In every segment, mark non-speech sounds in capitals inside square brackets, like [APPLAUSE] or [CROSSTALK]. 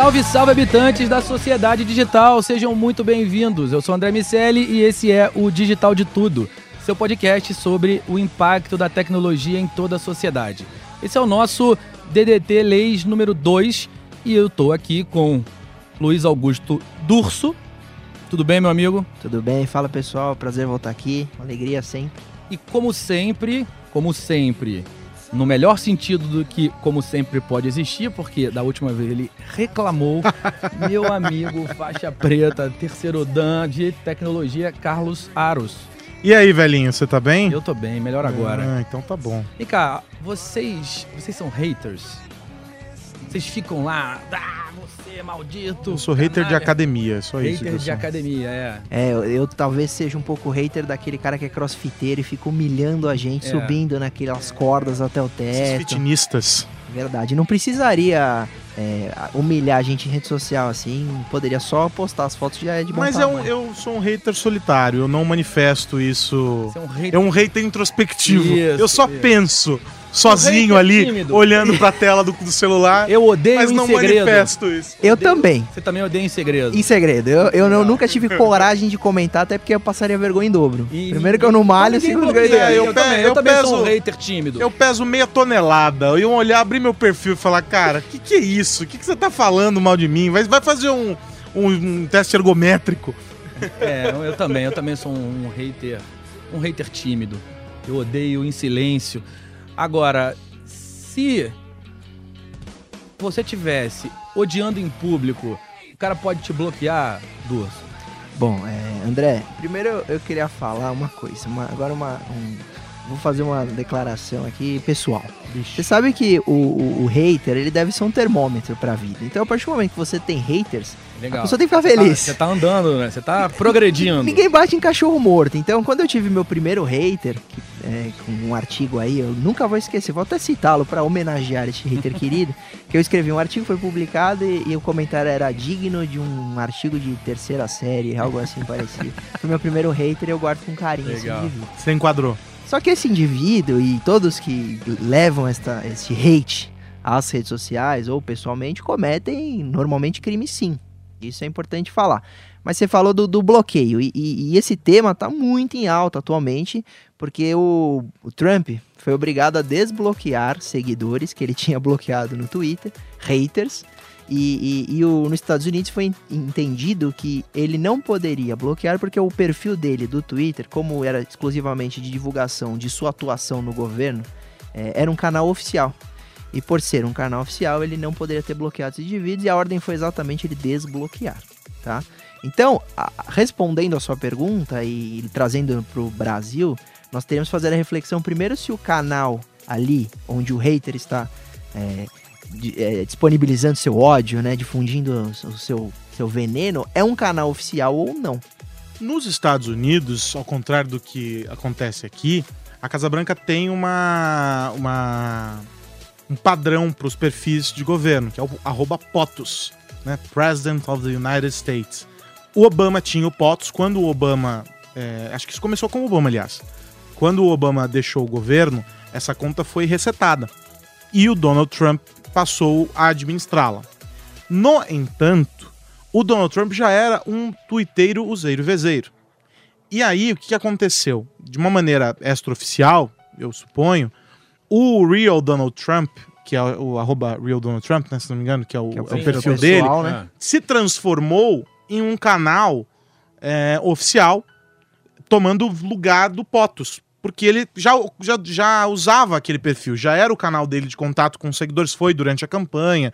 Salve, salve habitantes da sociedade digital, sejam muito bem-vindos. Eu sou André Miceli e esse é o Digital de Tudo, seu podcast sobre o impacto da tecnologia em toda a sociedade. Esse é o nosso DDT Leis número 2 e eu tô aqui com Luiz Augusto Durso. Tudo bem, meu amigo? Tudo bem? Fala pessoal, prazer voltar aqui, alegria sempre. E como sempre, como sempre, no melhor sentido do que como sempre pode existir, porque da última vez ele reclamou, [LAUGHS] meu amigo faixa preta, terceiro dan de tecnologia, Carlos Aros. E aí, velhinho, você tá bem? Eu tô bem, melhor agora. Ah, então tá bom. E cá, vocês, vocês são haters? Vocês ficam lá, ah, maldito. Eu sou hater de canalha." academia, só isso. que Hater eu de academia, é. É, eu, eu talvez seja um pouco hater daquele cara que é crossfiteiro e fica humilhando a gente, É. subindo naquelas cordas até o Esses teto. fitinistas. Verdade, não precisaria é, humilhar a gente em rede social assim, poderia só postar as fotos já é de bom Mas tamanho. eu sou um hater solitário, eu não manifesto isso. Você é um hater. É um hater introspectivo. Isso, eu só isso. penso sozinho hater ali, tímido. olhando pra tela do, do celular, Eu odeio mas em não segredo. manifesto isso. Eu Odeio- também, Você também odeia em segredo. em segredo. Eu, eu não- nunca tive [LAUGHS] coragem de comentar, até porque eu passaria vergonha em dobro. E Primeiro que eu não malho, segundo que eu... É, eu, eu também, eu eu também sou peso- um hater tímido. Eu peso meia tonelada. Eu ia olhar, abrir meu perfil e falar, cara, que que é isso? O que, que você tá falando mal de mim? Vai, vai fazer um, um, um teste ergométrico. [LAUGHS] É, eu também, eu também sou um, um hater, um hater tímido. Eu odeio em silêncio. Agora, se você tivesse odiando em público, o cara pode te bloquear, Durso. Bom, é, André, primeiro eu, eu queria falar uma coisa, uma- agora uma, um- vou fazer uma declaração aqui pessoal. Você sabe que o, o- o hater, ele deve ser um termômetro pra vida. Então, a partir do momento que você tem haters, Legal. A pessoa tem que ficar tá- feliz. Você tá, andando, né? Você tá progredindo. ninguém bate em cachorro morto. Então, quando eu tive meu primeiro hater, que, é, com um artigo aí, eu nunca vou esquecer, vou até citá-lo pra homenagear este hater [LAUGHS] querido, que eu escrevi um artigo, foi publicado e, e o comentário era digno de um artigo de terceira série, algo assim parecido. [LAUGHS] Foi meu primeiro hater e eu guardo com carinho esse Legal. indivíduo. Você enquadrou. Só que esse indivíduo e todos que levam esta, esse hate às redes sociais ou pessoalmente cometem normalmente crime sim. Isso é importante falar. Mas você falou do, do bloqueio e, e- e esse tema está muito em alta atualmente porque o, o Trump foi obrigado a desbloquear seguidores que ele [LAUGHS] tinha bloqueado no Twitter, haters, e, e- e o- nos Estados Unidos foi en- entendido que ele não poderia bloquear porque o perfil dele do Twitter, como era exclusivamente de divulgação de sua atuação no governo, eh, era um canal oficial. E por ser um canal oficial, ele não poderia ter bloqueado esses indivíduos e a ordem foi exatamente ele desbloquear, tá? Então, a- respondendo a sua pergunta e, trazendo para o Brasil, nós teríamos que fazer a reflexão primeiro se o canal ali, onde o hater está é, é, disponibilizando seu ódio, né, difundindo o seu, seu veneno, é um canal oficial ou não. Nos Estados Unidos, ao contrário do que acontece aqui, a Casa Branca tem uma, uma um padrão para os perfis de governo, que é o arroba POTUS, né? President of the United States. O Obama tinha o POTUS. Quando o Obama... é, acho que isso começou com o Obama, aliás. Quando o Obama deixou o governo, essa conta foi resetada. E o Donald Trump passou a administrá-la. No entanto, o Donald Trump já era um tuiteiro useiro vezeiro. E aí, o que aconteceu? De uma maneira extraoficial, eu suponho, o real Donald Trump, que é o arroba real Donald Trump, né, se não me engano, que é o, Que é o é perfil perfil pessoal, dele, né? se transformou em um canal é, oficial, tomando lugar do POTUS. Porque ele já, já, já usava aquele perfil, já era o canal dele de contato com os seguidores, foi durante a campanha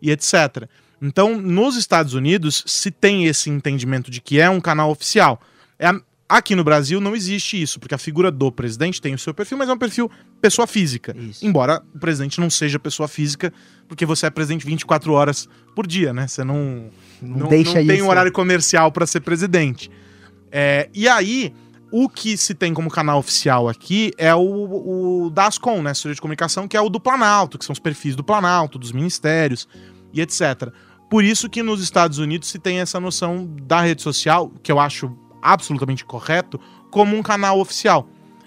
e etc. Então, nos Estados Unidos, se tem esse entendimento de que é um canal oficial. É a- aqui no Brasil não existe isso, porque a figura do presidente tem o seu perfil, mas é um perfil pessoa física. Isso. Embora o presidente não seja pessoa física, porque você é presidente 24 horas por dia, né? Você não, não, deixa não tem um horário comercial para ser presidente. É, e aí, o que se tem como canal oficial aqui é o, o da Ascom, né? Assessoria de Comunicação, que é o do Planalto, que são os perfis do Planalto, dos ministérios e etc. Por isso que nos Estados Unidos se tem essa noção da rede social, que eu acho absolutamente correto, como um canal oficial.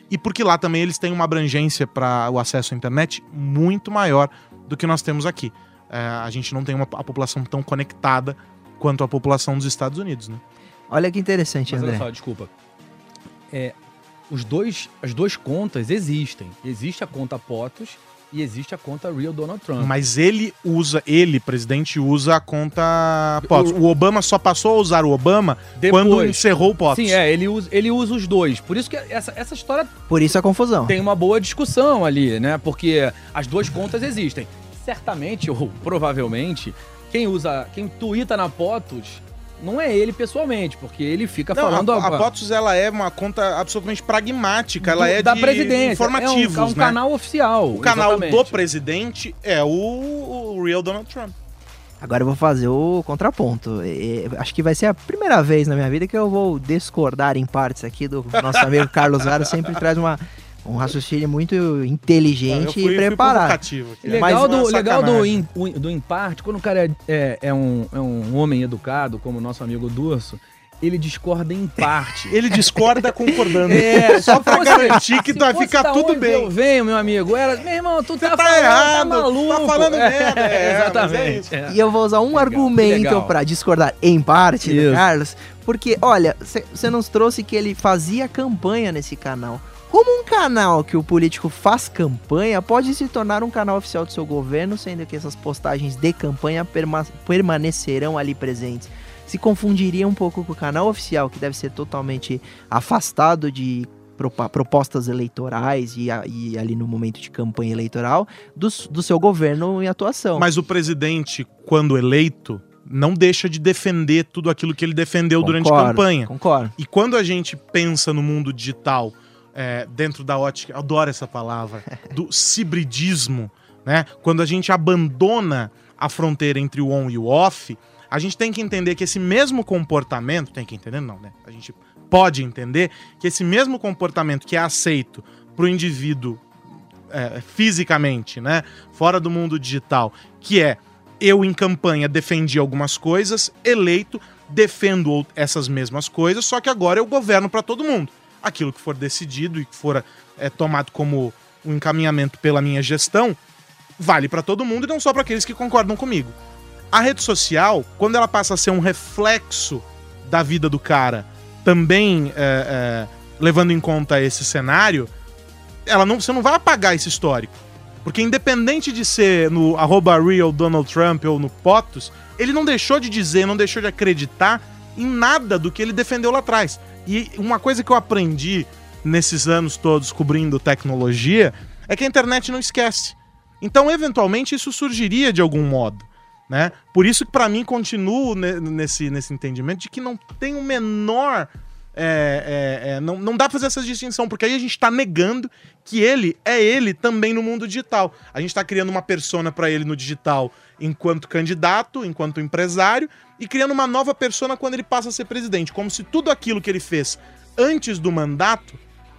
E porque lá também eles têm uma abrangência para o acesso à internet muito maior do que nós temos aqui. É, a gente não tem uma, a população tão conectada quanto a população dos Estados Unidos, né? Olha que interessante, Mas olha André. só, desculpa. É, os dois, as duas contas existem. Existe a conta POTUS e existe a conta Real Donald Trump. Mas ele usa, ele, presidente, usa a conta POTUS. O Obama só passou a usar o Obama quando encerrou o POTUS. Sim, é, ele usa, ele usa os dois. Por isso que essa, essa história Por isso a confusão. tem uma boa discussão ali, né? Porque as duas contas existem. Certamente, ou provavelmente, quem usa, quem tuita na POTUS não é ele pessoalmente, porque ele fica Não, falando... a, a POTUS ela é uma conta absolutamente pragmática, ela do- é da de presidência. informativos, é um, é um né? canal oficial. O canal exatamente. do presidente é o, o Real Donald Trump. Agora eu vou fazer o contraponto. E- acho que vai ser a primeira vez na minha vida que eu vou discordar em partes aqui do nosso amigo [LAUGHS] Carlos Gara. Sempre traz uma, um raciocínio muito inteligente Eu fui- e preparado. Mas Legal, do, legal do, in, o- do emparte, quando o cara é, é, é um, é um homem educado, como o nosso amigo Durso, ele discorda em parte. Ele discorda concordando. [LAUGHS] É, só pra fosse- garantir que vai ficar tudo bem. Eu venho, meu amigo. Era, meu irmão, tu tá, tá falando, errado, tá maluco. tá falando É, merda, [LAUGHS] é, exatamente. mas é. E eu vou usar um Legal, argumento legal. pra discordar em parte. Carlos, porque, olha, você nos trouxe que ele fazia campanha nesse canal. Como um canal que o político faz campanha pode se tornar um canal oficial do seu governo, sendo que essas postagens de campanha perma- permanecerão ali presentes? Se confundiria um pouco com o canal oficial, que deve ser totalmente afastado de propostas eleitorais e, e ali no momento de campanha eleitoral do, do seu governo em atuação. Mas o presidente, quando eleito, não deixa de defender tudo aquilo que ele defendeu durante a Concordo, campanha. Concordo. E quando a gente pensa no mundo digital, é, dentro da ótica, adoro essa palavra, do cibridismo, né? Quando a gente abandona a fronteira entre o on e o off, a gente tem que entender que esse mesmo comportamento, tem que entender não, né? A gente pode entender que esse mesmo comportamento que é aceito para o indivíduo é, fisicamente, né? Fora do mundo digital, que é eu em campanha defendi algumas coisas, eleito defendo essas mesmas coisas, só que agora eu governo para todo mundo. Aquilo que for decidido e que for é, tomado como um encaminhamento pela minha gestão, vale para todo mundo e não só para aqueles que concordam comigo. A rede social, quando ela passa a ser um reflexo da vida do cara, também é, é, levando em conta esse cenário, ela não, você não vai apagar esse histórico. Porque independente de ser no arroba real Donald Trump ou no POTUS, ele não deixou de dizer, não deixou de acreditar em nada do que ele defendeu lá atrás. E uma coisa que eu aprendi nesses anos todos cobrindo tecnologia é que a internet não esquece. Então, eventualmente, isso surgiria de algum modo. Né? Por isso que, para mim, continuo ne- nesse, nesse entendimento de que não tem o menor. é, é, é, não, não dá pra fazer essa distinção, porque aí a gente tá negando que ele é ele também no mundo digital. A gente tá criando uma persona para ele no digital enquanto candidato, enquanto empresário, e criando uma nova persona quando ele passa a ser presidente. Como se tudo aquilo que ele fez antes do mandato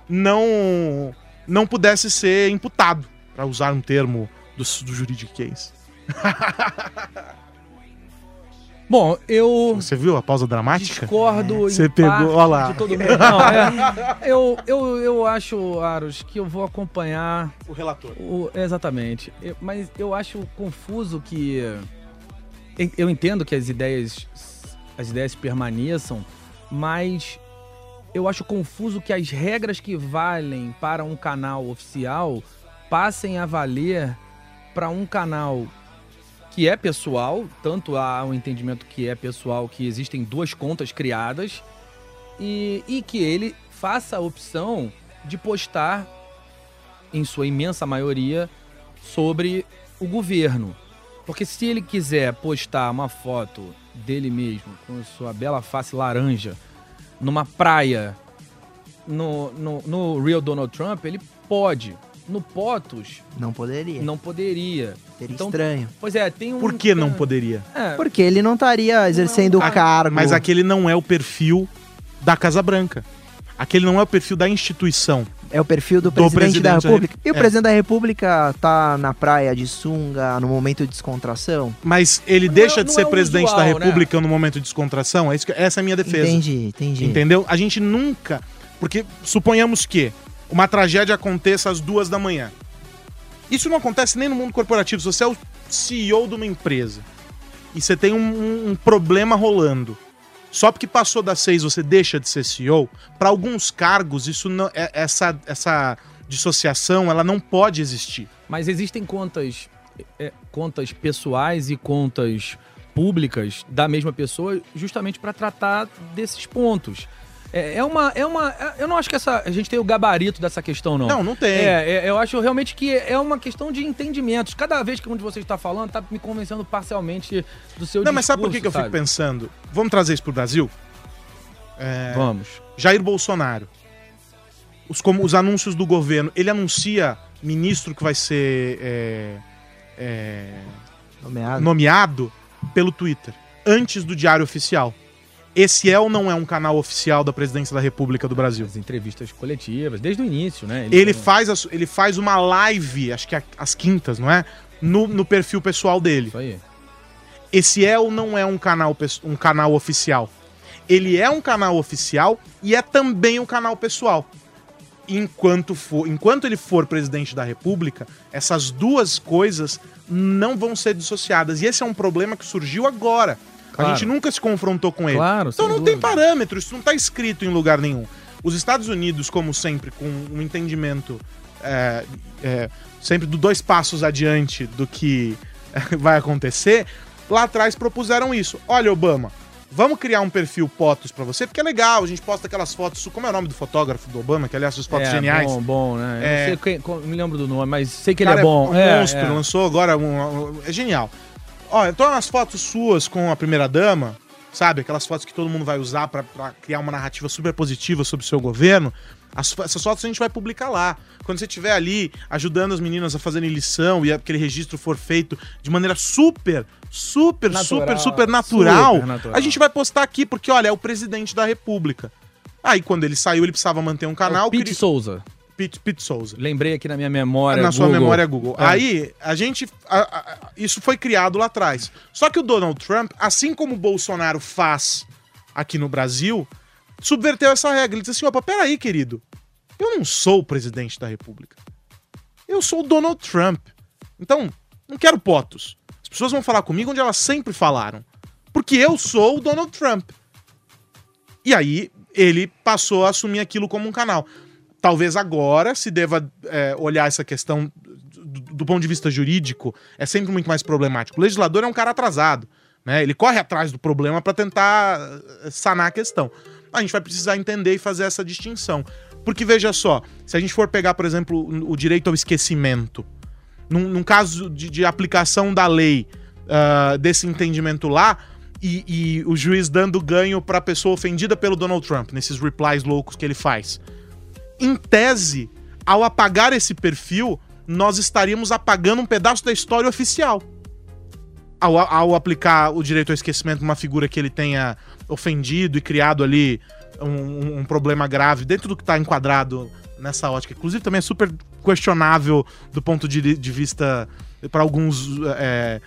não, não pudesse ser imputado, para usar um termo do, do juridiquês. [LAUGHS] Bom, eu Você viu a pausa dramática? discordo Você em pegou- parte ó lá. de todo mundo. Não, é, [LAUGHS] eu, eu, eu acho, Aros, que eu vou acompanhar O relator. O- exatamente. Eu- mas eu acho confuso que. eu- Eu entendo que as ideias. As ideias permaneçam, mas eu acho confuso que as regras que valem para um canal oficial passem a valer para um canal que é pessoal, tanto há um entendimento que é pessoal que existem duas contas criadas e, e que ele faça a opção de postar em sua imensa maioria, sobre o governo. Porque se ele quiser postar uma foto dele mesmo, com sua bela face laranja, numa praia, no, no, no Real Donald Trump, ele pode. No POTUS, Não poderia. não poderia. Seria Então, estranho. Pois é, tem um... Por que não poderia? É, Porque ele não estaria exercendo o cargo. Mas aquele não é o perfil da Casa Branca. Aquele não é o perfil da instituição. É o perfil do Do presidente, presidente da da República. Rep- E o é. presidente da República tá na praia de sunga, no momento de descontração? Mas ele Não é- deixa de ser é presidente usual, da né? República no momento de descontração? É isso que- essa é a minha defesa. Entendi, entendi. Entendeu? A gente nunca. Porque suponhamos que uma tragédia aconteça às duas da manhã. Isso não acontece nem no mundo corporativo. Se você é o CEO de uma empresa e você tem um, um- problema rolando, só porque passou das seis você deixa de ser CEO, para alguns cargos, isso não, é- essa, essa dissociação ela não pode existir. Mas existem contas, é, contas pessoais e contas públicas da mesma pessoa justamente para tratar desses pontos. É, é uma, é uma. é- Eu não acho que essa, a gente tem o gabarito dessa questão, não. Não, não tem. É, é, eu acho realmente que é uma questão de entendimentos. Cada vez que um de vocês está falando, tá me convencendo parcialmente do seu Não, mas sabe por que, discurso, que eu fico pensando? Vamos trazer isso pro Brasil? É, Vamos. Jair Bolsonaro. Os, como, os anúncios do governo. Ele anuncia ministro que vai ser é, é, Nomeado. nomeado pelo Twitter, antes do Diário Oficial. Esse é ou não é um canal oficial da Presidência da República do Brasil? As entrevistas coletivas, desde o início, né? Ele faz, a ele faz uma live, acho que é às quintas, não é? No, no perfil pessoal dele. Isso aí. Esse é ou não é um canal, um canal oficial? Ele é um canal oficial e é também um canal pessoal. Enquanto, for, enquanto ele for presidente da República, essas duas coisas não vão ser dissociadas. E esse é um problema que surgiu agora. Claro. A gente nunca se confrontou com ele. Claro, então não tem dúvida. parâmetro, isso não está escrito em lugar nenhum. Os Estados Unidos, como sempre, com um entendimento é, é, sempre do dois passos adiante do que [LAUGHS] vai acontecer, lá atrás propuseram isso. Olha, Obama, vamos criar um perfil POTUS pra você, porque é legal, a gente posta aquelas fotos. Como é o nome do fotógrafo do Obama, que aliás, as fotos é, geniais. Bom, bom, né? Eu É. não sei me lembro do nome, mas sei que ele é bom. um é, monstro, é. lançou agora um, um- é genial. Ó, então umas fotos suas com a primeira dama, sabe? Aquelas fotos que todo mundo vai usar pra, pra criar uma narrativa super positiva sobre o seu governo. As essas fotos a gente vai publicar lá. Quando você estiver ali ajudando as meninas a fazerem lição e aquele registro for feito de maneira super, super, Natural, super, super natural, super natural. a gente vai postar aqui, porque olha, é o presidente da república. Aí quando ele saiu, ele precisava manter um canal. É o Pete cri- Souza. Pete, Pete Souza. Lembrei aqui na minha memória. Na sua Google. memória Google. É. Aí, a gente. a- a- isso foi criado lá atrás. Só que o Donald Trump, assim como o Bolsonaro faz aqui no Brasil, subverteu essa regra. Ele disse assim: opa, peraí, querido. Eu não sou o presidente da República. Eu sou o Donald Trump. Então, não quero potos. As pessoas vão falar comigo onde elas sempre falaram. Porque eu sou o Donald Trump. E aí, ele passou a assumir aquilo como um canal. Talvez agora se deva é, olhar essa questão do, do ponto de vista jurídico, é sempre muito mais problemático. O legislador é um cara atrasado, né? Ele corre atrás do problema para tentar eh, sanar a questão. A gente vai precisar entender e fazer essa distinção. Porque veja só, se a gente for pegar, por exemplo, o direito ao esquecimento, num, num caso de, de aplicação da lei ah, desse entendimento lá, e, e o juiz dando ganho para a pessoa ofendida pelo Donald Trump, nesses replies loucos que ele faz. Em tese, ao apagar esse perfil, nós estaríamos apagando um pedaço da história oficial. Ao, ao aplicar o direito ao esquecimento numa figura que ele tenha ofendido e criado ali um, um- um problema grave dentro do que está enquadrado nessa ótica. Inclusive, também é super questionável do ponto de, de vista para alguns é,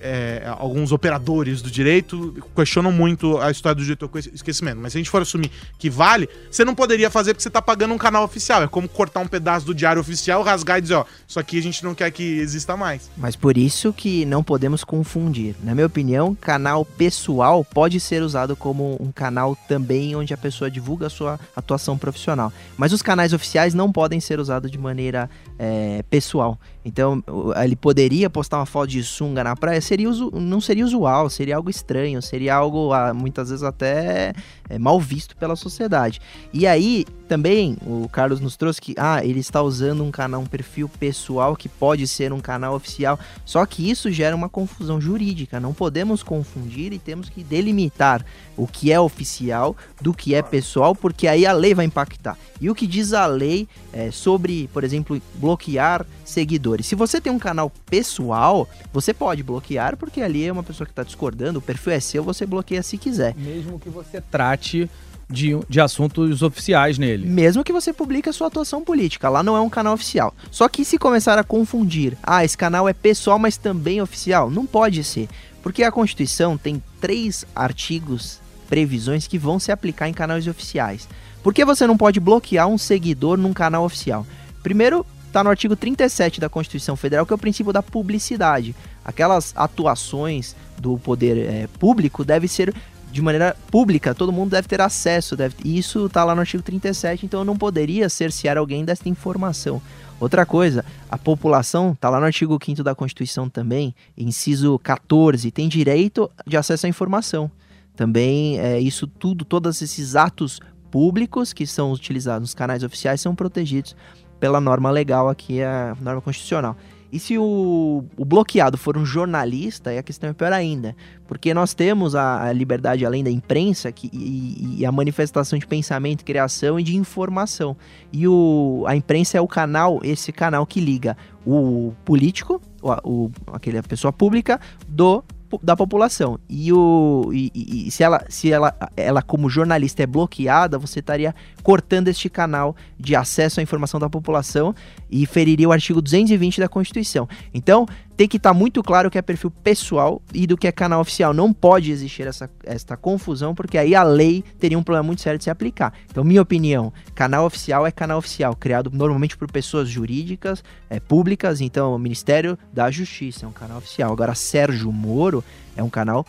é, alguns operadores do direito questionam muito a história do diretor com esquecimento. Mas se a gente for assumir que vale, você não poderia fazer porque você tá pagando um canal oficial. É como cortar um pedaço do diário oficial, rasgar e dizer, ó, isso aqui a gente não quer que exista mais. Mas por isso que não podemos confundir. Na minha opinião, canal pessoal pode ser usado como um canal também onde a pessoa divulga a sua atuação profissional. Mas os canais oficiais não podem ser usados de maneira é, pessoal. Então, ele poderia postar uma foto de sunga na praia, seria não seria usual, seria algo estranho, seria algo ah, muitas vezes até é, mal visto pela sociedade. E aí, também, o Carlos nos trouxe que, ah, ele está usando um canal, um perfil pessoal que pode ser um canal oficial, só que isso gera uma confusão jurídica, não podemos confundir e temos que delimitar o que é oficial do que é pessoal, porque aí a lei vai impactar. E o que diz a lei é, sobre, por exemplo, bloquear seguidores. Se você tem um canal pessoal, você pode bloquear, porque ali é uma pessoa que está discordando, o perfil é seu, você bloqueia se quiser. Mesmo que você trate de, de assuntos oficiais nele. Mesmo que você publique a sua atuação política, lá não é um canal oficial. Só que se começar a confundir, ah, esse canal é pessoal, mas também oficial, não pode ser. Porque a Constituição tem três artigos, previsões que vão se aplicar em canais oficiais. Por que você não pode bloquear um seguidor num canal oficial? Primeiro, está no artigo 37 da Constituição Federal, que é o princípio da publicidade. Aquelas atuações do poder é, público devem ser de maneira pública, todo mundo deve ter acesso. Deve, isso está lá no artigo 37, então eu não poderia cercear alguém dessa informação. Outra coisa, a população, está lá no artigo 5 da Constituição também, inciso 14, tem direito de acesso à informação. Também é, isso tudo, todos esses atos públicos que são utilizados nos canais oficiais são protegidos pela norma legal aqui, a norma constitucional. E se o, o, bloqueado for um jornalista, aí a questão é pior ainda. Porque nós temos a, a liberdade além da imprensa que, e, e, a manifestação de pensamento, criação e de informação. E o, a imprensa é o canal, esse canal que liga o político, o, o, aquele, pessoa pública, do da população. E, o, e, e, se, ela, se ela, ela, como jornalista, é bloqueada, você estaria cortando este canal de acesso à informação da população e feriria o artigo 220 da Constituição. Então, tem que estar tá muito claro o que é perfil pessoal e do que é canal oficial. Não pode existir essa, essa confusão, porque aí a lei teria um problema muito sério de se aplicar. Então, minha opinião, canal oficial é canal oficial, criado normalmente por pessoas jurídicas, é, públicas, então o Ministério da Justiça é um canal oficial. Agora, Sérgio Moro é um canal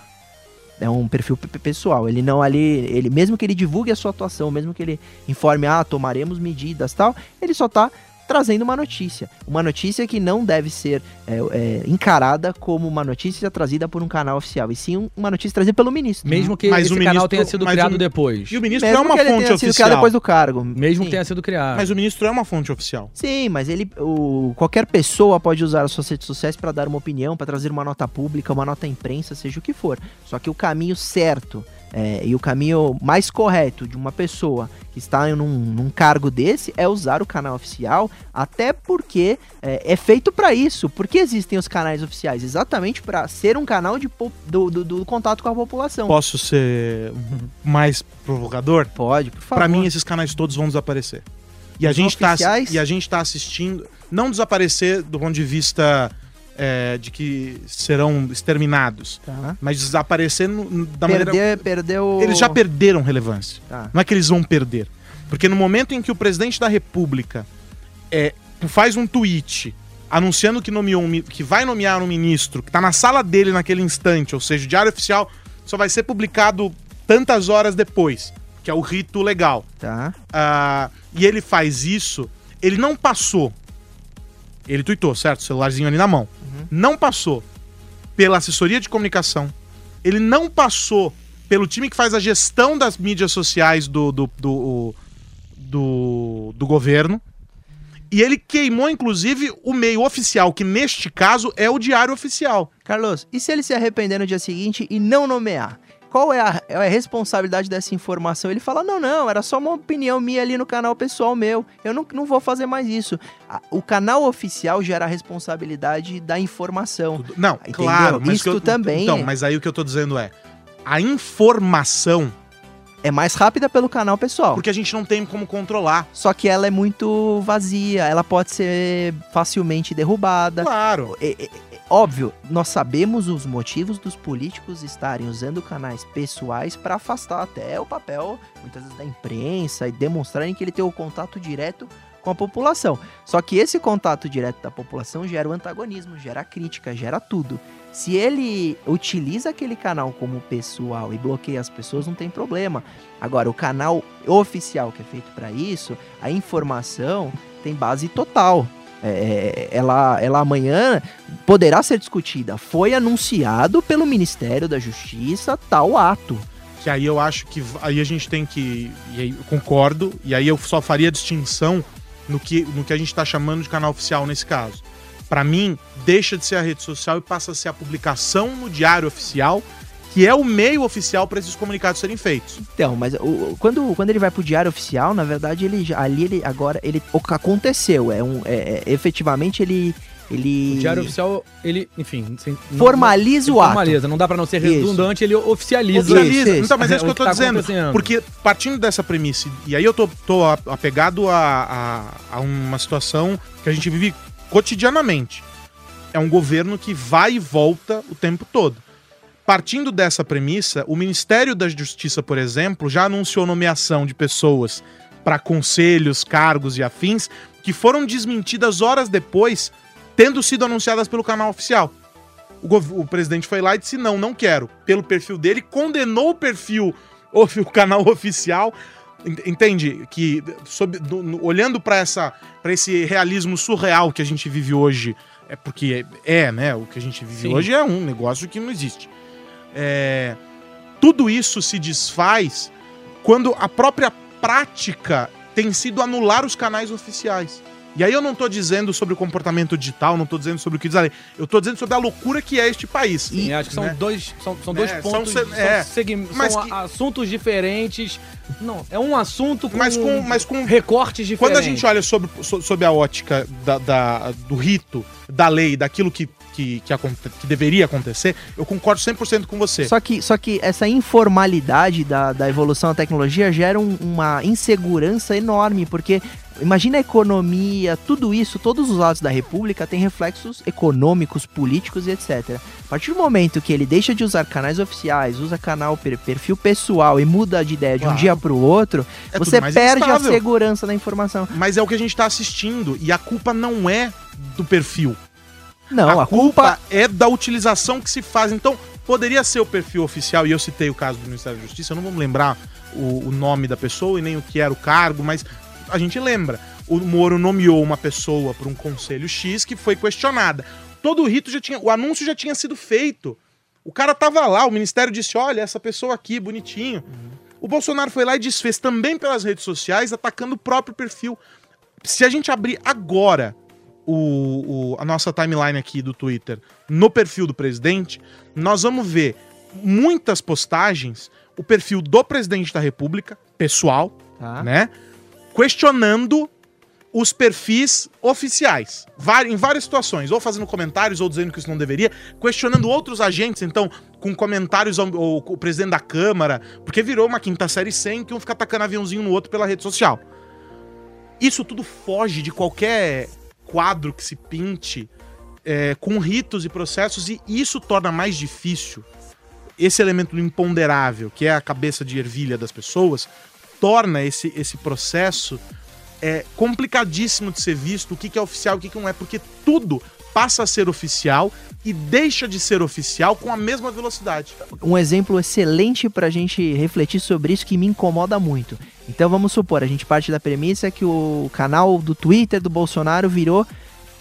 é um perfil pessoal. Ele não ali, ele mesmo que ele divulgue a sua atuação, mesmo que ele informe, ah, tomaremos medidas, tal, ele só tá trazendo uma notícia. Uma notícia que não deve ser é, é, encarada como uma notícia trazida por um canal oficial, e sim uma notícia trazida pelo ministro. Mesmo que mas esse ministro, canal tenha sido criado depois. E o ministro Mesmo é uma fonte tenha oficial. Sido criado depois do cargo. Mesmo sim. que tenha sido criado. Mas o ministro é uma fonte oficial. Sim, mas ele, o, qualquer pessoa pode usar as suas redes sociais para dar uma opinião, para trazer uma nota pública, uma nota imprensa, seja o que for. Só que o caminho certo é, e o caminho mais correto de uma pessoa que está num, num cargo desse é usar o canal oficial, até porque é, é feito para isso. Porque existem os canais oficiais? Exatamente para ser um canal de, do, do, do, contato com a população. Posso ser mais provocador? Pode, por favor. Para mim, esses canais todos vão desaparecer. E a, gente tá, e a gente tá assistindo. Não desaparecer do ponto de vista é, de que serão exterminados, tá. mas desaparecer no, da Perder, maneira. Perdeu... Eles já perderam relevância. Tá. Não é que eles vão perder. Porque no momento em que o presidente da República é, faz um tweet anunciando que, nomeou um, que vai nomear um ministro que está na sala dele naquele instante, ou seja, o diário oficial só vai ser publicado tantas horas depois, que é o rito legal. Tá. Uh, e ele faz isso, ele não passou. Ele tweetou, certo? Celularzinho ali na mão não passou pela assessoria de comunicação, ele não passou pelo time que faz a gestão das mídias sociais do, do, do, do, do governo. E ele queimou, inclusive, o meio oficial, que neste caso é o Diário Oficial. Carlos, e se ele se arrepender no dia seguinte e não nomear? Qual é a, é a, responsabilidade dessa informação? Ele fala: não, não, era só uma opinião minha ali no canal pessoal meu. Eu não, não vou fazer mais isso. O canal oficial gera a responsabilidade da informação. Tudo, não, Entendeu? claro. Mas Isto também. Então, mas aí o que eu tô dizendo é: a informação. É mais rápida pelo canal pessoal. Porque a gente não tem como controlar. Só que ela é muito vazia, ela pode ser facilmente derrubada. Claro óbvio, nós sabemos os motivos dos políticos estarem usando canais pessoais para afastar até o papel, muitas vezes, da imprensa e demonstrarem que ele tem o contato direto com a população. Só que esse contato direto da população gera o antagonismo, gera crítica, gera tudo. Se ele utiliza aquele canal como pessoal e bloqueia as pessoas, não tem problema. Agora, o canal oficial que é feito para isso, a informação tem base total. É, ela, ela amanhã poderá ser discutida. Foi anunciado pelo Ministério da Justiça tal ato. Que aí eu acho que aí a gente tem que. E aí eu concordo, e aí eu só faria distinção no que, no que a gente está chamando de canal oficial nesse caso. Para mim, deixa de ser a rede social e passa a ser a publicação no diário oficial, que é o meio oficial para esses comunicados serem feitos. Então, mas o, quando, quando ele vai pro diário oficial, na verdade, ele ali ele agora ele o que aconteceu é um é, é, efetivamente ele ele O diário oficial, ele, enfim, não- formaliza não, o ato. formaliza, não dá pra não ser Isso. redundante, ele oficializa. Oficializa. isso. Então, mas é isso [LAUGHS] que o eu tô que tá dizendo. Porque partindo dessa premissa, e aí eu tô, tô apegado a, a, a uma situação que a gente vive cotidianamente. É um governo que vai e volta o tempo todo. Partindo dessa premissa, o Ministério da Justiça, por exemplo, já anunciou nomeação de pessoas para conselhos, cargos e afins que foram desmentidas horas depois, tendo sido anunciadas pelo canal oficial. O, o presidente foi lá e disse: não, não quero. Pelo perfil dele, condenou o perfil, o, [LAUGHS] o canal oficial. Ent- Entende? Que sob- do- no- olhando para essa para esse realismo surreal que a gente vive hoje, é porque é, é, né? O que a gente vive Sim. hoje é um negócio que não existe. É, tudo isso se desfaz quando a própria prática tem sido anular os canais oficiais. E aí eu não tô dizendo sobre o comportamento digital, não tô dizendo sobre o que diz a lei. Eu tô dizendo sobre a loucura que é este país. Sim, acho que são né? dois, são, são dois É, são pontos, são, é. segui- Mas são que- assuntos diferentes. Não, é um assunto com, Mas com- mas com- recortes diferentes. Quando a gente olha sobre, so- sob a ótica da, da- do rito, da lei, daquilo que, que, que, que deveria acontecer, eu concordo 100% com você. Só que, só que essa informalidade da, da evolução da tecnologia gera um- uma insegurança enorme, porque imagina a economia, tudo isso, todos os lados da república têm reflexos econômicos, políticos e etc. A partir do momento que ele deixa de usar canais oficiais, usa canal per- perfil pessoal e muda de ideia de um dia para o outro, É você perde a instável. segurança da informação. Mas é o que a gente tá assistindo. E a culpa não é do perfil. Não, a, culpa, é da utilização que se faz. Então, poderia ser o perfil oficial, e eu citei o caso do Ministério da Justiça, eu não vou lembrar o, o nome da pessoa e nem o que era o cargo, mas a gente lembra. O Moro nomeou uma pessoa para um conselho X que foi questionada. Todo o rito já tinha. O anúncio já tinha sido feito. O cara tava lá, o ministério disse: olha, essa pessoa aqui, bonitinho. O Bolsonaro foi lá e desfez também pelas redes sociais, atacando o próprio perfil. Se a gente abrir agora o, o- a nossa timeline aqui do Twitter no perfil do presidente, nós vamos ver muitas postagens, o perfil do presidente da República, pessoal, Tá. né? Questionando os perfis oficiais. Em várias situações, ou fazendo comentários, ou dizendo que isso não deveria, questionando outros agentes, então, com comentários ao, ao- o presidente da Câmara, porque virou uma quinta série sem que um fica atacando aviãozinho no outro pela rede social. Isso tudo foge de qualquer quadro que se pinte é, com ritos e processos, e isso torna mais difícil esse elemento do imponderável, que é a cabeça de ervilha das pessoas, torna esse, esse processo é, complicadíssimo de ser visto, o que, que é oficial e o que, que não é, porque tudo passa a ser oficial e deixa de ser oficial com a mesma velocidade. um exemplo excelente pra gente refletir sobre isso que me incomoda muito. Então vamos supor, a gente parte da premissa que o canal do Twitter do Bolsonaro virou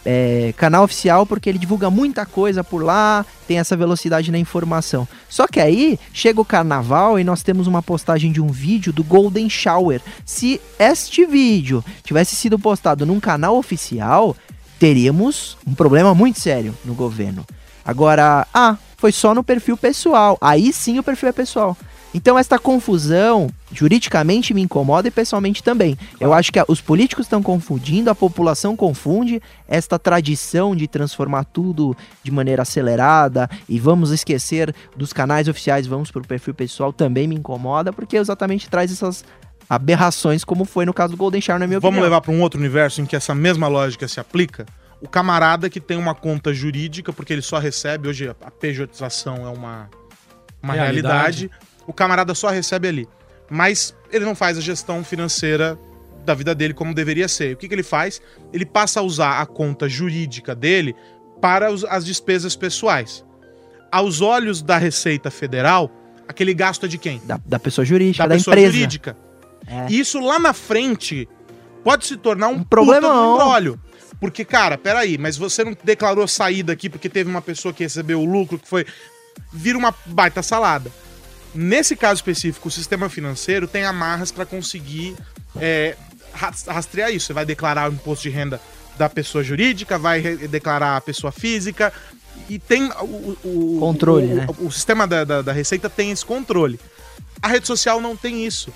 é, canal oficial porque ele divulga muita coisa por lá, tem essa velocidade na informação. Só que aí chega o carnaval e nós temos uma postagem de um vídeo do Golden Shower. Se este vídeo tivesse sido postado num canal oficial, teríamos um problema muito sério no governo. Agora, ah, foi só no perfil pessoal. Aí sim o perfil é pessoal. Então esta confusão juridicamente me incomoda e pessoalmente também. Eu acho que a- os políticos estão confundindo, a população confunde esta tradição de transformar tudo de maneira acelerada e vamos esquecer dos canais oficiais, vamos para o perfil pessoal também me incomoda porque exatamente traz essas aberrações como foi no caso do Golden Shower na minha Vamos opinião. levar para um outro universo em que essa mesma lógica se aplica? o camarada que tem uma conta jurídica, porque ele só recebe, hoje a pejotização é uma, uma realidade. Realidade. O camarada só recebe ali. Mas ele não faz a gestão financeira da vida dele como deveria ser. O que, que ele faz? Ele passa a usar a conta jurídica dele para os- as despesas pessoais. Aos olhos da Receita Federal, aquele gasto é de quem? Da, da pessoa jurídica, da da, pessoa empresa. jurídica. É. E isso lá na frente pode se tornar um, Um do embrólio. Porque, cara, peraí, mas você não declarou saída aqui porque teve uma pessoa que recebeu o lucro, que foi. Vira uma baita salada. Nesse caso específico, o sistema financeiro tem amarras para conseguir é, ras- rastrear isso. Você vai declarar o imposto de renda da pessoa jurídica, vai declarar a pessoa física. E tem o, o- o- Controle, o, né? o, o sistema da, da, da Receita tem esse controle. A rede social não tem isso.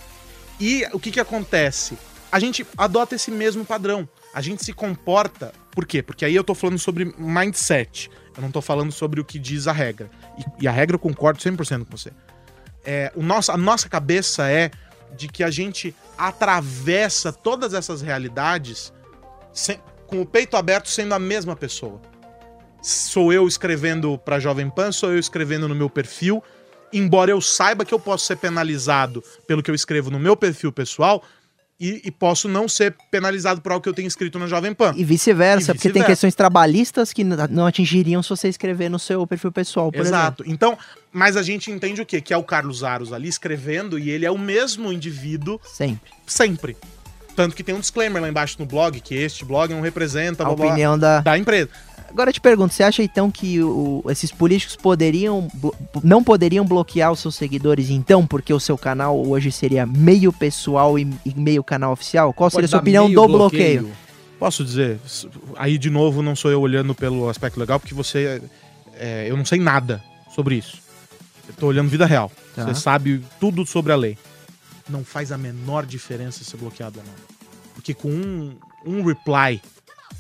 E o que, que acontece? A gente adota esse mesmo padrão. A gente se comporta. Por quê? Porque aí eu tô falando sobre mindset. Eu não tô falando sobre o que diz a regra. E, e a regra eu concordo 100% com você. É, o nosso, a nossa cabeça é de que a gente atravessa todas essas realidades sem- com o peito aberto sendo a mesma pessoa. Sou eu escrevendo pra Jovem Pan, sou eu escrevendo no meu perfil, embora eu saiba que eu posso ser penalizado pelo que eu escrevo no meu perfil pessoal e, e posso não ser penalizado por algo que eu tenho escrito na Jovem Pan. E vice-versa, E porque tem questões trabalhistas que não atingiriam se você escrever no seu perfil pessoal, por exemplo. Exato. Então, mas a gente entende o quê? Que é o Carlos Aros ali escrevendo e ele é o mesmo indivíduo Sempre. sempre. Tanto que tem um disclaimer lá embaixo no blog, que este blog não representa A blá, blá, blá, opinião da. da empresa. Agora eu te pergunto, você acha então que o- esses políticos poderiam. não poderiam bloquear os seus seguidores, então, porque o seu canal hoje seria meio pessoal e, e meio canal oficial? Qual seria a sua opinião do bloqueio? Posso dizer, aí de novo não sou eu olhando pelo aspecto legal, porque você. é, eu não sei nada sobre isso. Eu tô olhando vida real. Tá. Você sabe tudo sobre a lei. Não faz a menor diferença ser bloqueado ou não. Porque com um, um reply,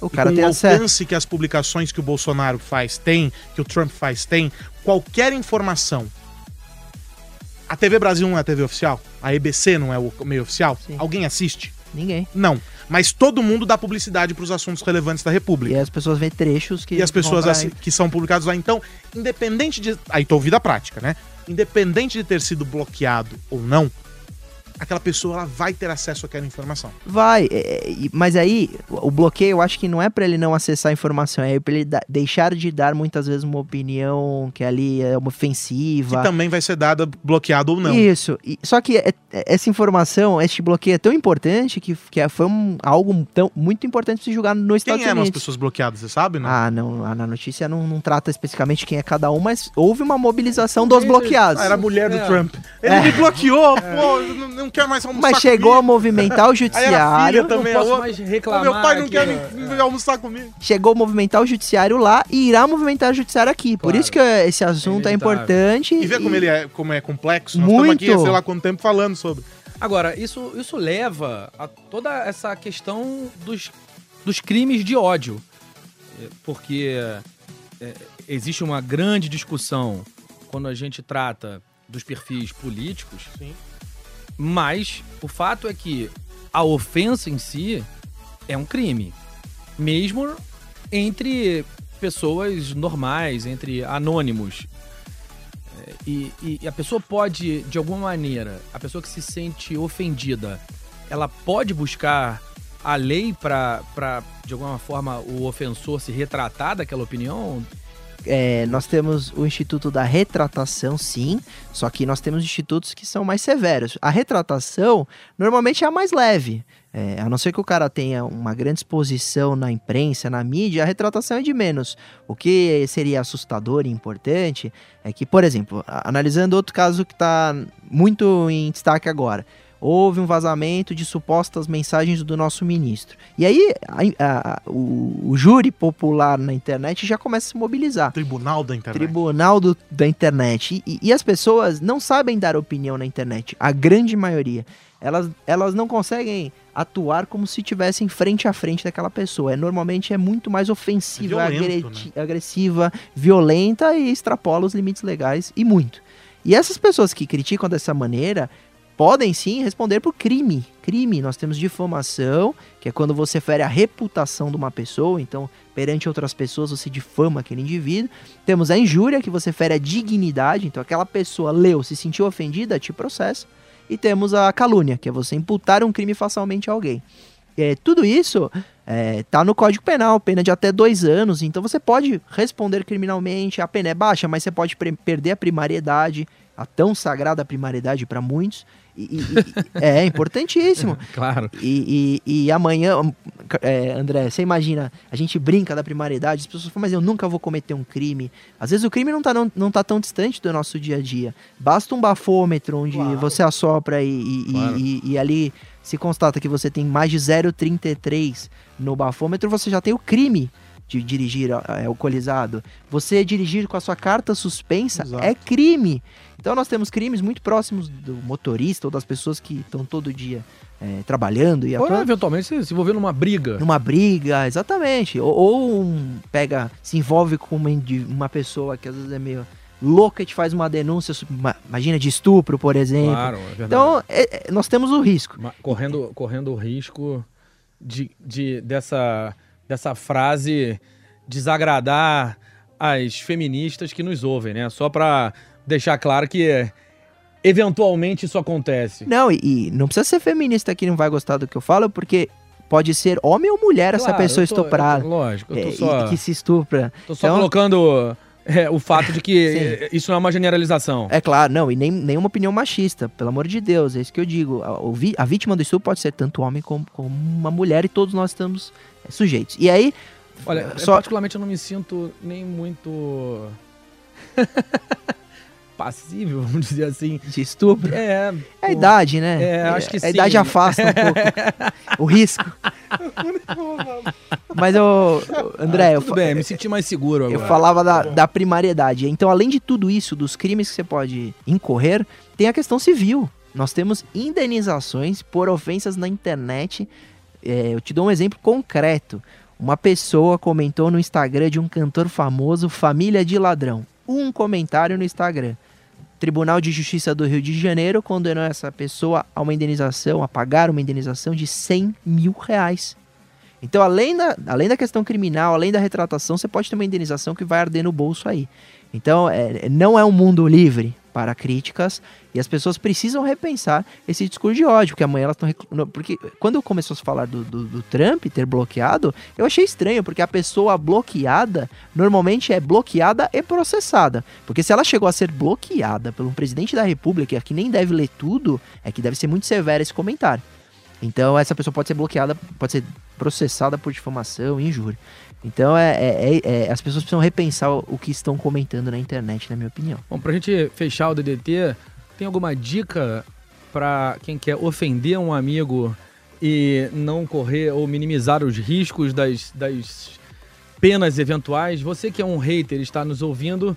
O e cara com tem o acesso. alcance que as publicações que o Bolsonaro faz tem, que o Trump faz tem, qualquer informação. A TV Brasil não é a TV oficial? A EBC não é o meio oficial? Sim. Alguém assiste? Ninguém. Não. Mas todo mundo dá publicidade para os assuntos relevantes da República. E as pessoas veem trechos que. E as pessoas vão pra- assi- que são publicados lá. Então, independente de. Aí tô vida prática, né? Independente de ter sido bloqueado ou não, aquela pessoa ela vai ter acesso àquela informação. Vai, é, e- mas aí o bloqueio eu acho que não é pra ele não acessar a informação, é pra ele da- deixar de dar muitas vezes uma opinião que ali é uma Que ofensiva. também vai ser dada bloqueado ou não. Isso, e- só que é- é- essa informação, este bloqueio é tão importante que, que é- foi um- algo tão, muito importante pra se julgar nos Quem Estados eram as Unidos. pessoas bloqueadas, você sabe? Não? Ah, não, a- na notícia não, não trata especificamente quem é cada um, mas houve uma mobilização dos bloqueados. Ah, era a mulher do É. Trump. Ele me bloqueou, pô, eu não, não quero mais almoçar Mas chegou a comigo. movimentar o Aí era a filha judiciário. também, não a posso outra. mais reclamar. meu pai não aqui, quer me, me almoçar comigo. chegou a movimentar o judiciário lá e irá movimentar o judiciário aqui. Por Claro. isso que esse assunto é, inevitável. importante. E vê como ele é, como é complexo. Nós Muito. estamos aqui, sei lá quanto tempo, falando sobre. Agora, isso, isso leva a toda essa questão dos, dos crimes de ódio. É, Porque é, existe uma grande discussão quando a gente trata dos perfis políticos, Sim. mas o fato é que a ofensa em si é um crime. Mesmo entre pessoas normais, entre anônimos. É, E, e- e a pessoa pode, de alguma maneira, a pessoa que se sente ofendida, ela pode buscar a lei para, de alguma forma, o ofensor se retratar daquela opinião? É, nós temos o Instituto da Retratação, sim, só que nós temos institutos que são mais severos. A retratação normalmente é a mais leve. É, a não ser que o cara tenha uma grande exposição na imprensa, na mídia, a retratação é de menos. O que seria assustador e importante é que, por exemplo, analisando outro caso que está muito em destaque agora. Houve um vazamento de supostas mensagens do nosso ministro. E aí, a- a- o, o júri popular na internet já começa a se mobilizar. Tribunal da internet. Tribunal do- da internet. E, e as pessoas não sabem dar opinião na internet. A grande maioria. Elas, elas não conseguem atuar como se tivessem frente a frente daquela pessoa. É, normalmente é muito mais ofensiva, É violento, agreti- agressiva, violenta e extrapola os limites legais e muito. E essas pessoas que criticam dessa maneira, podem sim responder por crime. Crime, nós temos difamação, que é quando você fere a reputação de uma pessoa, então perante outras pessoas você difama aquele indivíduo. Temos a injúria, que você fere a dignidade, então aquela pessoa leu, se sentiu ofendida, te processa. E temos a calúnia, que é você imputar um crime facialmente a alguém. É, tudo isso é, tá no Código Penal, pena de até dois anos. Então você pode responder criminalmente, a pena é baixa, mas você pode perder a primariedade, a tão sagrada primariedade para muitos. E, e, e, é importantíssimo. [LAUGHS] claro. E, e, amanhã, é, André, você imagina, a gente brinca da primariedade, as pessoas falam, mas eu nunca vou cometer um crime. Às vezes o crime não está não, não tá tão distante do nosso dia a dia. Basta um bafômetro onde claro. você assopra e, claro. e ali se constata que você tem mais de 0,33 no bafômetro, você já tem o crime de dirigir é, alcoolizado. Você dirigir com a sua carta suspensa Exato. é crime. Então nós temos crimes muito próximos do motorista ou das pessoas que estão todo dia é, trabalhando e ou atuando. eventualmente se, se envolver numa briga. Numa briga, exatamente. Ou, ou um, pega, se envolve com uma, uma pessoa que às vezes é meio louca e te faz uma denúncia, imagina, de estupro, por exemplo. Claro, é verdade. Então, é, é, nós temos o risco. Correndo, correndo o risco de, de, dessa, dessa frase desagradar as feministas que nos ouvem, né? Só para deixar claro que eventualmente isso acontece. Não, e, e, não precisa ser feminista que não vai gostar do que eu falo, porque pode ser homem ou mulher claro, essa pessoa tô, estuprada. lógico, eu tô é, só, que se estupra. Tô só então, colocando é, o fato de que [LAUGHS] isso não é uma generalização. É claro, não, e nem nenhuma opinião machista, pelo amor de Deus, é isso que eu digo. A, a vítima do estupro pode ser tanto homem como, como uma mulher e todos nós estamos é, sujeitos. E aí. Olha, só... eu, particularmente eu não me sinto nem muito. [LAUGHS] passível, [LAUGHS] vamos dizer assim. De estupro? É. É a idade, né? É, acho que a sim. A idade afasta um [LAUGHS] pouco o risco. [LAUGHS] Mas eu. André, ah, tudo eu, bem, me senti mais seguro agora. Eu falava da, da primariedade. Então, além de tudo isso, dos crimes que você pode incorrer, tem a questão civil. Nós temos indenizações por ofensas na internet. É, eu te dou um exemplo concreto. Uma pessoa comentou no Instagram de um cantor famoso, Família de Ladrão. Um comentário no Instagram. Tribunal de Justiça do Rio de Janeiro condenou essa pessoa a uma indenização, a pagar uma indenização de 100 mil reais. Então, além da, além da questão criminal, além da retratação, você pode ter uma indenização que vai arder no bolso aí. Então, é, não é um mundo livre para críticas e as pessoas precisam repensar esse discurso de ódio, porque amanhã elas estão. Porque quando começou a falar do, do, do, Trump ter bloqueado, eu achei estranho, porque a pessoa bloqueada normalmente é bloqueada e processada. Porque se ela chegou a ser bloqueada pelo presidente da República, que nem deve ler tudo, é que deve ser muito severo esse comentário. Então essa pessoa pode ser bloqueada, pode ser processada por difamação injúria. Então é, é, é, é, as pessoas precisam repensar o que estão comentando na internet, na minha opinião. Bom, pra gente fechar o DDT, tem alguma dica para quem quer ofender um amigo e não correr ou minimizar os riscos das, das penas eventuais? Você que é um hater está nos ouvindo,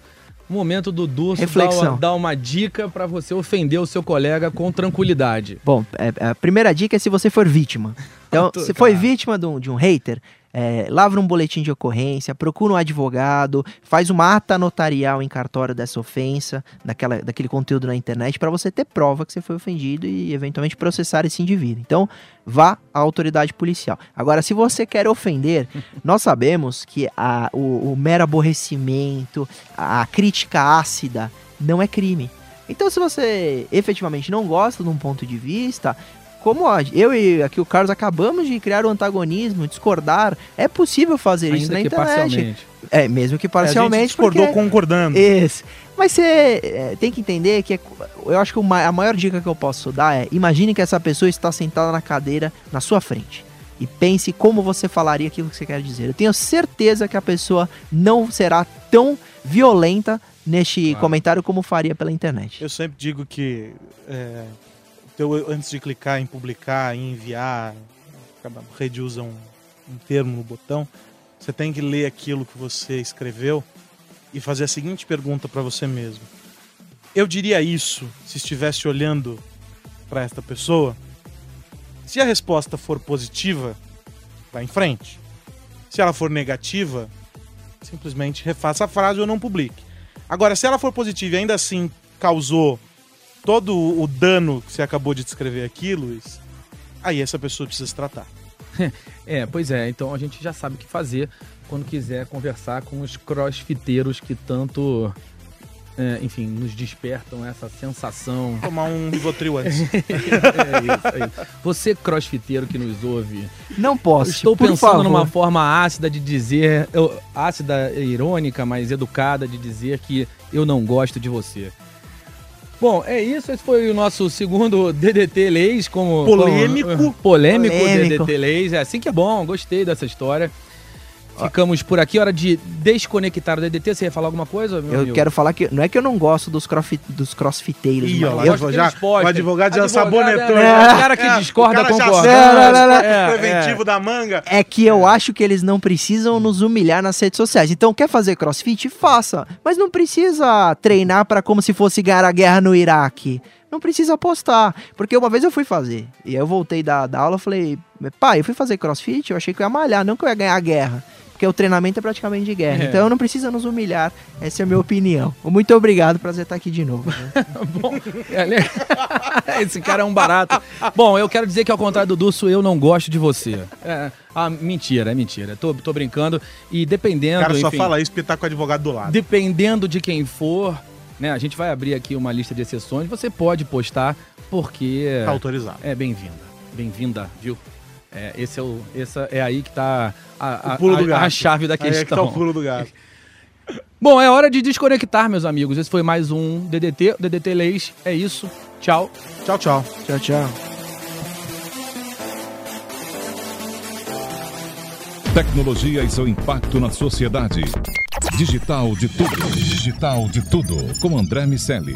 momento do Durso Reflexão. Dá, uma dica para você ofender o seu colega com tranquilidade. Bom, é, a primeira dica é se você for vítima. [LAUGHS] Então, se foi vítima de um, de um hater, é, lavra um boletim de ocorrência, procura um advogado, faz uma ata notarial em cartório dessa ofensa, daquela, daquele conteúdo na internet, para você ter prova que você foi ofendido e eventualmente processar esse indivíduo. Então, vá à autoridade policial. Agora, se você quer ofender, [LAUGHS] nós sabemos que a, o, o mero aborrecimento, a, a crítica ácida não é crime. Então, se você efetivamente não gosta de um ponto de vista, como eu e aqui o Carlos acabamos de criar o antagonismo, discordar, é possível fazer Ainda isso na internet. Parcialmente. É, mesmo que parcialmente. É, a gente discordou porque... concordando. Isso. Mas você é, tem que entender que é, eu acho que uma, a maior dica que eu posso dar é: imagine que essa pessoa está sentada na cadeira na sua frente. E pense como você falaria aquilo que você quer dizer. Eu tenho certeza que a pessoa não será tão violenta neste claro. comentário como faria pela internet. Eu sempre digo que então, antes de clicar em publicar, em enviar, cada rede usa um, um termo no botão, você tem que ler aquilo que você escreveu e fazer a seguinte pergunta para você mesmo. Eu diria isso se estivesse olhando para esta pessoa? Se a resposta for positiva, vá em frente. Se ela for negativa, simplesmente refaça a frase ou não publique. Agora, se ela for positiva e ainda assim causou todo o dano que você acabou de descrever aqui, Luiz, aí essa pessoa precisa se tratar. [LAUGHS] É, pois é. Então a gente já sabe o que fazer quando quiser conversar com os crossfiteiros que tanto, é, enfim, nos despertam essa sensação. Tomar um Rivotril [LAUGHS] antes. é isso, é isso. Você, crossfiteiro que nos ouve, Não posso. estou por pensando favor. numa forma ácida de dizer, eu- ácida, e irônica, mas educada de dizer que eu não gosto de você. Bom, é isso. Esse foi o nosso segundo [LAUGHS] DDT Leis, como Polêmico. como- polêmico, Polêmico. DDT Leis. É assim que é bom. Gostei dessa história. Ficamos por aqui. Hora de desconectar o DDT. Você ia falar alguma coisa? Meu Eu amigo? quero falar que não é que eu não gosto dos, crossfit, dos crossfiteiros, Ih, mas ó eu- já- postam. o advogado já sabonetou. é, já. o cara que É, discorda o cara já concorda. não, não, o É, preventivo da manga. é que eu acho que eles não precisam nos humilhar nas redes sociais. Então, quer fazer crossfit? Faça. Mas não precisa treinar para como se fosse ganhar a guerra no Iraque. Não precisa postar. Porque uma vez eu fui fazer. E aí eu voltei da, da aula e falei, pai, eu fui fazer crossfit, eu achei que eu ia malhar, não que eu ia ganhar a guerra. Porque o treinamento é praticamente de guerra. É. Então não precisa nos humilhar. Essa é a minha opinião. Muito obrigado, prazer estar aqui de novo. [LAUGHS] Bom, [LAUGHS] esse cara é um barato. Bom, eu quero dizer que ao contrário do Durso, eu não gosto de você. É, ah, mentira, é mentira. Tô, tô brincando. E O dependendo, cara só enfim, fala isso porque tá com o advogado do lado. dependendo de quem for, né? A gente vai abrir aqui uma lista de exceções. Você pode postar, porque Tá autorizado. é bem-vinda. Bem-vinda, viu? É, esse é o, essa é aí que tá a, a, O pulo do a- gato. a chave da Aí é que tá questão. o pulo do gato. [LAUGHS] Bom, é hora de desconectar, meus amigos. Esse foi mais um DDT, DDT Leis. É isso. Tchau. Tchau, tchau. Tchau, tchau. Tecnologia e seu impacto na sociedade. Digital de tudo. Digital de tudo. Com André Miceli.